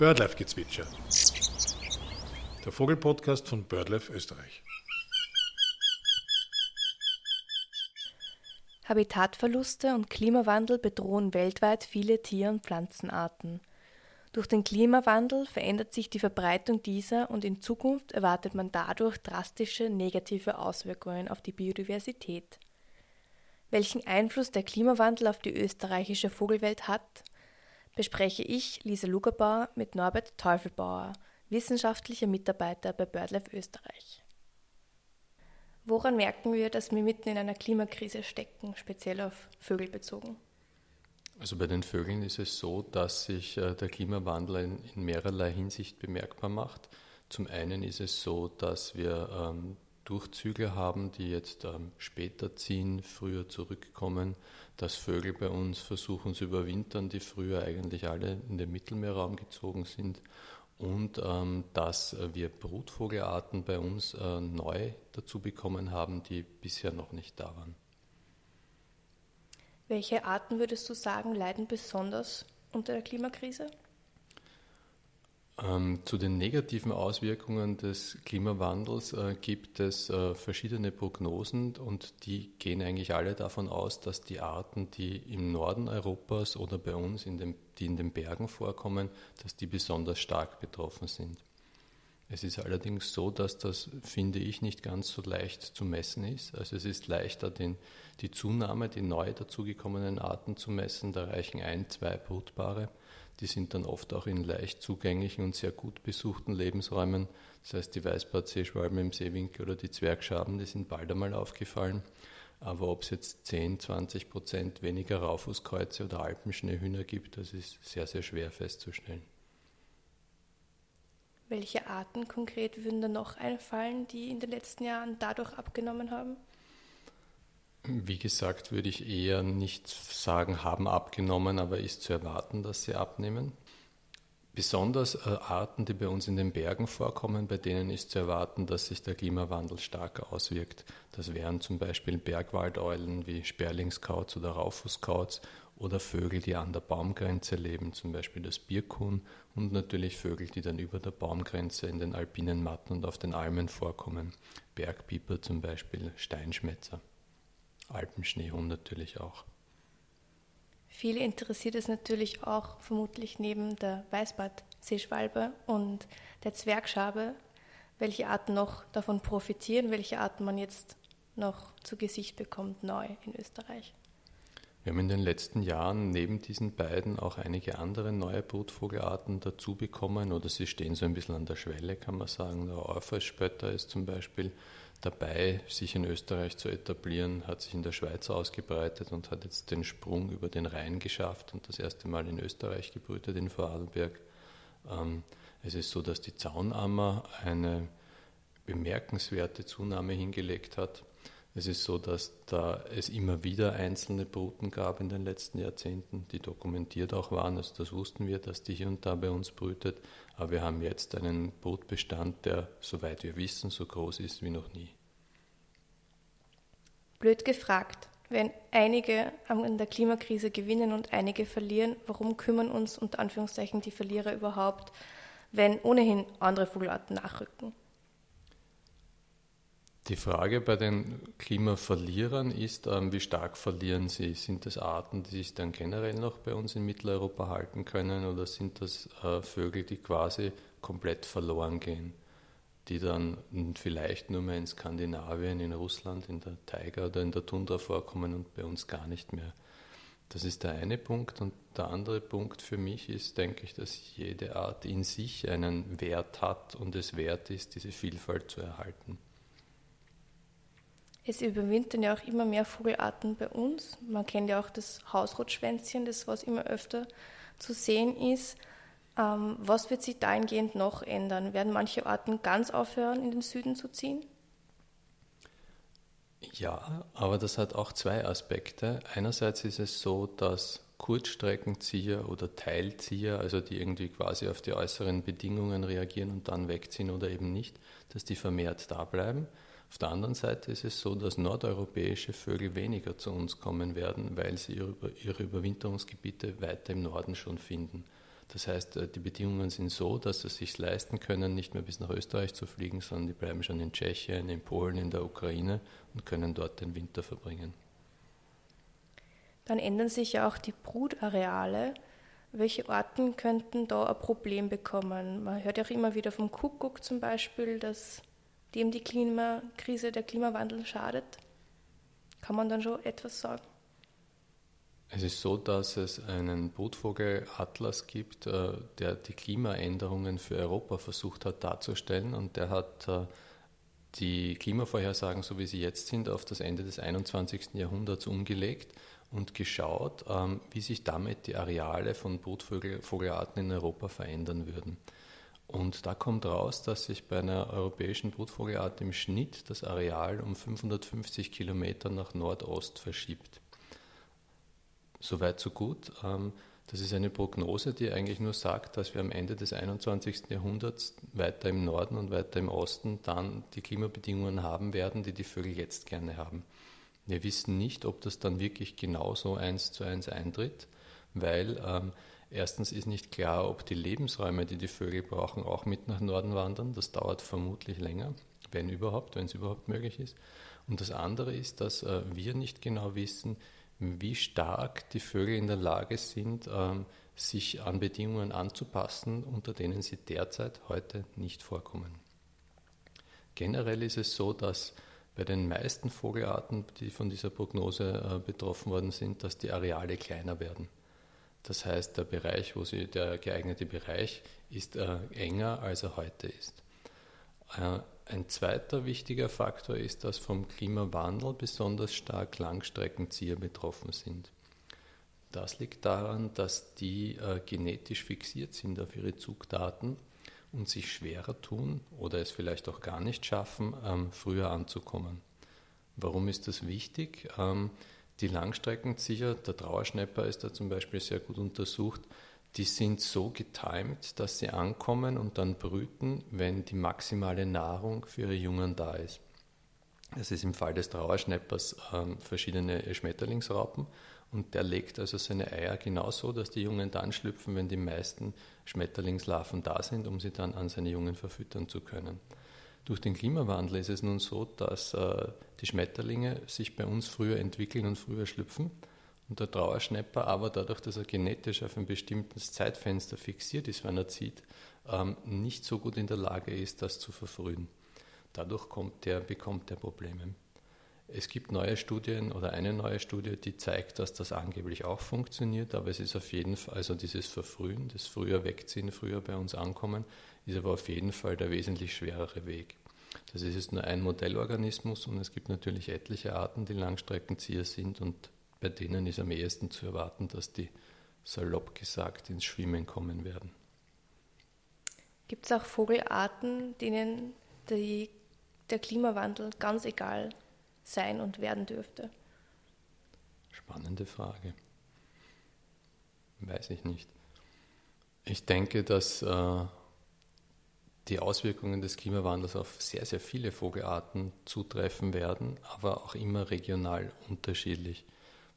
Birdlife-Gezwitscher. Der Vogelpodcast von BirdLife Österreich. Habitatverluste und Klimawandel bedrohen weltweit viele Tier- und Pflanzenarten. Durch den Klimawandel verändert sich die Verbreitung dieser und in Zukunft erwartet man dadurch drastische negative Auswirkungen auf die Biodiversität. Welchen Einfluss der Klimawandel auf die österreichische Vogelwelt hat, bespreche ich, Lisa Lugerbauer, mit Norbert Teufelbauer, wissenschaftlicher Mitarbeiter bei BirdLife Österreich. Woran merken wir, dass wir mitten in einer Klimakrise stecken, speziell auf Vögel bezogen? Also bei den Vögeln ist es so, dass sich äh, der Klimawandel in, in mehrerlei Hinsicht bemerkbar macht. Zum einen ist es so, dass wir ähm, Durchzüge haben, die jetzt ähm, später ziehen, früher zurückkommen, dass Vögel bei uns versuchen zu überwintern, die früher eigentlich alle in den Mittelmeerraum gezogen sind und ähm, dass wir Brutvogelarten bei uns äh, neu dazu bekommen haben, die bisher noch nicht da waren. Welche Arten würdest du sagen, leiden besonders unter der Klimakrise? Ähm, zu den negativen Auswirkungen des Klimawandels äh, gibt es äh, verschiedene Prognosen und die gehen eigentlich alle davon aus, dass die Arten, die im Norden Europas oder bei uns, in den, die in den Bergen vorkommen, dass die besonders stark betroffen sind. Es ist allerdings so, dass das, finde ich, nicht ganz so leicht zu messen ist. Also es ist leichter, den, die Zunahme, die neu dazugekommenen Arten zu messen. Da reichen ein, zwei Brutpaare. Die sind dann oft auch in leicht zugänglichen und sehr gut besuchten Lebensräumen. Das heißt, die Weißbartseeschwalben im Seewinkel oder die Zwergschaben, die sind bald einmal aufgefallen. Aber ob es jetzt 10, 20 Prozent weniger Raufußkreuze oder Alpenschneehühner gibt, das ist sehr, sehr schwer festzustellen. Welche Arten konkret würden da noch einfallen, die in den letzten Jahren dadurch abgenommen haben? Wie gesagt, würde ich eher nicht sagen, haben abgenommen, aber ist zu erwarten, dass sie abnehmen. Besonders äh, Arten, die bei uns in den Bergen vorkommen, bei denen ist zu erwarten, dass sich der Klimawandel stark auswirkt. Das wären zum Beispiel Bergwaldeulen wie Sperlingskauz oder Raufußkauz oder Vögel, die an der Baumgrenze leben, zum Beispiel das Birkhuhn und natürlich Vögel, die dann über der Baumgrenze in den alpinen Matten und auf den Almen vorkommen. Bergpieper zum Beispiel, Steinschmätzer. Alpenschneehuhn natürlich auch. Viele interessiert es natürlich auch vermutlich neben der Weißbartseeschwalbe und der Zwergschabe, welche Arten noch davon profitieren, welche Arten man jetzt noch zu Gesicht bekommt neu in Österreich. Wir haben in den letzten Jahren neben diesen beiden auch einige andere neue Brutvogelarten dazu bekommen oder sie stehen so ein bisschen an der Schwelle, kann man sagen. Der Orpheusspötter ist zum Beispiel dabei, sich in Österreich zu etablieren, hat sich in der Schweiz ausgebreitet und hat jetzt den Sprung über den Rhein geschafft und das erste Mal in Österreich gebrütet, in Vorarlberg. Ähm, es ist so, dass die Zaunammer eine bemerkenswerte Zunahme hingelegt hat. Es ist so, dass da es immer wieder einzelne Bruten gab in den letzten Jahrzehnten, die dokumentiert auch waren. Also das wussten wir, dass die hier und da bei uns brütet. Aber wir haben jetzt einen Brutbestand, der, soweit wir wissen, so groß ist wie noch nie. Blöd gefragt. Wenn einige an der Klimakrise gewinnen und einige verlieren, warum kümmern uns unter Anführungszeichen die Verlierer überhaupt, wenn ohnehin andere Vogelarten nachrücken? Die Frage bei den Klimaverlierern ist, ähm, wie stark verlieren sie? Sind das Arten, die sich dann generell noch bei uns in Mitteleuropa halten können oder sind das äh, Vögel, die quasi komplett verloren gehen, die dann vielleicht nur mehr in Skandinavien, in Russland, in der Taiga oder in der Tundra vorkommen und bei uns gar nicht mehr? Das ist der eine Punkt. Und der andere Punkt für mich ist, denke ich, dass jede Art in sich einen Wert hat und es wert ist, diese Vielfalt zu erhalten. Es überwintern ja auch immer mehr Vogelarten bei uns. Man kennt ja auch das Hausrotschwänzchen, das was immer öfter zu sehen ist. Ähm, was wird sich dahingehend noch ändern? Werden manche Arten ganz aufhören, in den Süden zu ziehen? Ja, aber das hat auch zwei Aspekte. Einerseits ist es so, dass Kurzstreckenzieher oder Teilzieher, also die irgendwie quasi auf die äußeren Bedingungen reagieren und dann wegziehen oder eben nicht, dass die vermehrt da bleiben. Auf der anderen Seite ist es so, dass nordeuropäische Vögel weniger zu uns kommen werden, weil sie ihre, Überwinterungsgebiete weiter im Norden schon finden. Das heißt, äh, die Bedingungen sind so, dass sie es sich leisten können, nicht mehr bis nach Österreich zu fliegen, sondern die bleiben schon in Tschechien, in Polen, in der Ukraine und können dort den Winter verbringen. Dann ändern sich ja auch die Brutareale. Welche Arten könnten da ein Problem bekommen? Man hört ja auch immer wieder vom Kuckuck zum Beispiel, dass dem die Klimakrise, der Klimawandel schadet. Kann man dann schon etwas sagen? Es ist so, dass es einen Brutvogelatlas gibt, äh, der die Klimaänderungen für Europa versucht hat darzustellen und der hat äh, die Klimavorhersagen, so wie sie jetzt sind, auf das Ende des 21. Jahrhunderts umgelegt und geschaut, ähm, wie sich damit die Areale von Brutvogelarten in Europa verändern würden. Und da kommt raus, dass sich bei einer europäischen Brutvogelart im Schnitt das Areal um 550 Kilometer nach Nordost verschiebt. Soweit, so gut. Ähm, das ist eine Prognose, die eigentlich nur sagt, dass wir am Ende des 21. Jahrhunderts weiter im Norden und weiter im Osten dann die Klimabedingungen haben werden, die die Vögel jetzt gerne haben. Wir wissen nicht, ob das dann wirklich genauso eins zu eins eintritt, weil ähm, erstens ist nicht klar, ob die Lebensräume, die die Vögel brauchen, auch mit nach Norden wandern. Das dauert vermutlich länger, wenn überhaupt, wenn es überhaupt möglich ist. Und das andere ist, dass äh, wir nicht genau wissen, wie stark die Vögel in der Lage sind, ähm, sich an Bedingungen anzupassen, unter denen sie derzeit heute nicht vorkommen. Generell ist es so, dass bei den meisten Vogelarten, die von dieser Prognose äh, betroffen worden sind, dass die Areale kleiner werden. Das heißt, der Bereich, wo sie, der geeignete Bereich ist äh, enger, als er heute ist. Äh, ein zweiter wichtiger Faktor ist, dass vom Klimawandel besonders stark Langstreckenzieher betroffen sind. Das liegt daran, dass die äh, genetisch fixiert sind auf ihre Zugdaten und sich schwerer tun oder es vielleicht auch gar nicht schaffen, ähm, früher anzukommen. Warum ist das wichtig? Ähm, die Langstreckenzieher, der Trauerschnepper ist da zum Beispiel sehr gut untersucht, die sind so getimt, dass sie ankommen und dann brüten, wenn die maximale Nahrung für ihre Jungen da ist. Es ist im Fall des Trauerschneppers ähm, verschiedene Schmetterlingsraupen und der legt also seine Eier genauso, dass die Jungen dann schlüpfen, wenn die meisten Schmetterlingslarven da sind, um sie dann an seine Jungen verfüttern zu können. Durch den Klimawandel ist es nun so, dass äh, die Schmetterlinge sich bei uns früher entwickeln und früher schlüpfen und der Trauerschnepper aber dadurch, dass er genetisch auf ein bestimmtes Zeitfenster fixiert ist, wenn er zieht, ähm, nicht so gut in der Lage ist, das zu verfrühen. Dadurch der, bekommt er Probleme. Es gibt neue Studien oder eine neue Studie, die zeigt, dass das angeblich auch funktioniert, aber es ist auf jeden Fall, also dieses Verfrühen, das früher wegziehen, früher bei uns ankommen, ist aber auf jeden Fall der wesentlich schwerere Weg. Das ist nur ein Modellorganismus und es gibt natürlich etliche Arten, die Langstreckenzieher sind und bei denen ist am ehesten zu erwarten, dass die salopp gesagt ins Schwimmen kommen werden. Gibt es auch Vogelarten, denen die, der Klimawandel ganz egal sein und werden dürfte? Spannende Frage. Weiß ich nicht. Ich denke, dass äh, die Auswirkungen des Klimawandels auf sehr, sehr viele Vogelarten zutreffen werden, aber auch immer regional unterschiedlich.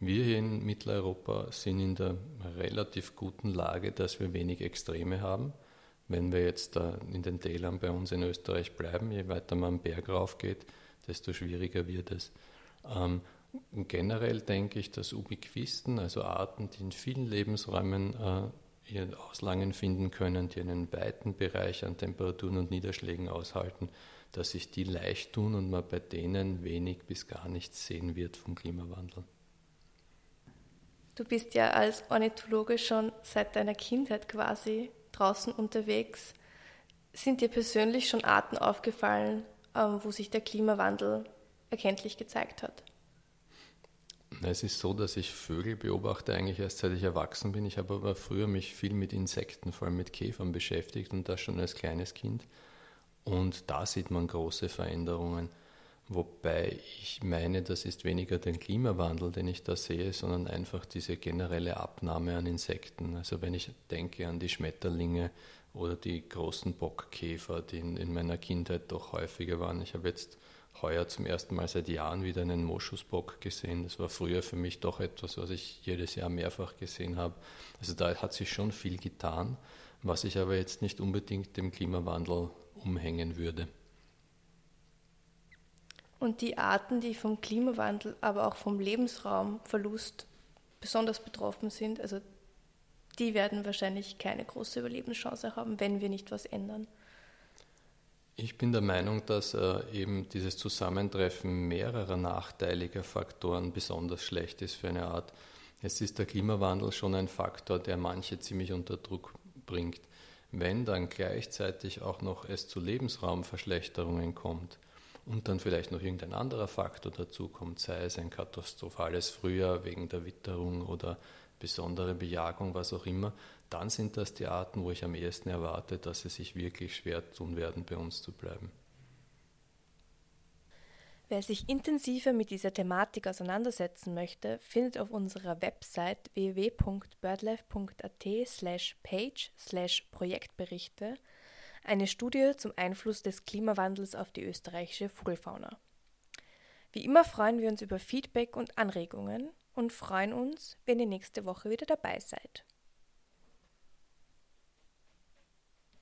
Wir hier in Mitteleuropa sind in der relativ guten Lage, dass wir wenig Extreme haben. Wenn wir jetzt in den Tälern bei uns in Österreich bleiben, je weiter man am Berg rauf geht, desto schwieriger wird es. Ähm, generell denke ich, dass Ubiquisten, also Arten, die in vielen Lebensräumen äh, ihr Auslangen finden können, die einen weiten Bereich an Temperaturen und Niederschlägen aushalten, dass sich die leicht tun und man bei denen wenig bis gar nichts sehen wird vom Klimawandel. Du bist ja als Ornithologe schon seit deiner Kindheit quasi draußen unterwegs. Sind dir persönlich schon Arten aufgefallen, ähm, wo sich der Klimawandel erkenntlich gezeigt hat? Es ist so, dass ich Vögel beobachte eigentlich erst seit ich erwachsen bin. Ich habe aber früher mich viel mit Insekten, vor allem mit Käfern beschäftigt und das schon als kleines Kind. Und da sieht man große Veränderungen. Wobei ich meine, das ist weniger den Klimawandel, den ich da sehe, sondern einfach diese generelle Abnahme an Insekten. Also wenn ich denke an die Schmetterlinge oder die großen Bockkäfer, die in, in meiner Kindheit doch häufiger waren. Ich habe jetzt heuer zum ersten Mal seit Jahren wieder einen Moschusbock gesehen. Das war früher für mich doch etwas, was ich jedes Jahr mehrfach gesehen habe. Also da hat sich schon viel getan, was ich aber jetzt nicht unbedingt dem Klimawandel umhängen würde. Und die Arten, die vom Klimawandel, aber auch vom Lebensraumverlust besonders betroffen sind, also die werden wahrscheinlich keine große Überlebenschance haben, wenn wir nicht was ändern. Ich bin der Meinung, dass äh, eben dieses Zusammentreffen mehrerer nachteiliger Faktoren besonders schlecht ist für eine Art. Es ist der Klimawandel schon ein Faktor, der manche ziemlich unter Druck bringt. Wenn dann gleichzeitig auch noch es zu Lebensraumverschlechterungen kommt und dann vielleicht noch irgendein anderer Faktor dazu kommt, sei es ein katastrophales Frühjahr wegen der Witterung oder besondere Bejagung, was auch immer, dann sind das die Arten, wo ich am ehesten erwarte, dass sie sich wirklich schwer tun werden, bei uns zu bleiben. Wer sich intensiver mit dieser Thematik auseinandersetzen möchte, findet auf unserer Website www.birdlife.at page Projektberichte eine Studie zum Einfluss des Klimawandels auf die österreichische Vogelfauna. Wie immer freuen wir uns über Feedback und Anregungen und freuen uns, wenn ihr nächste Woche wieder dabei seid.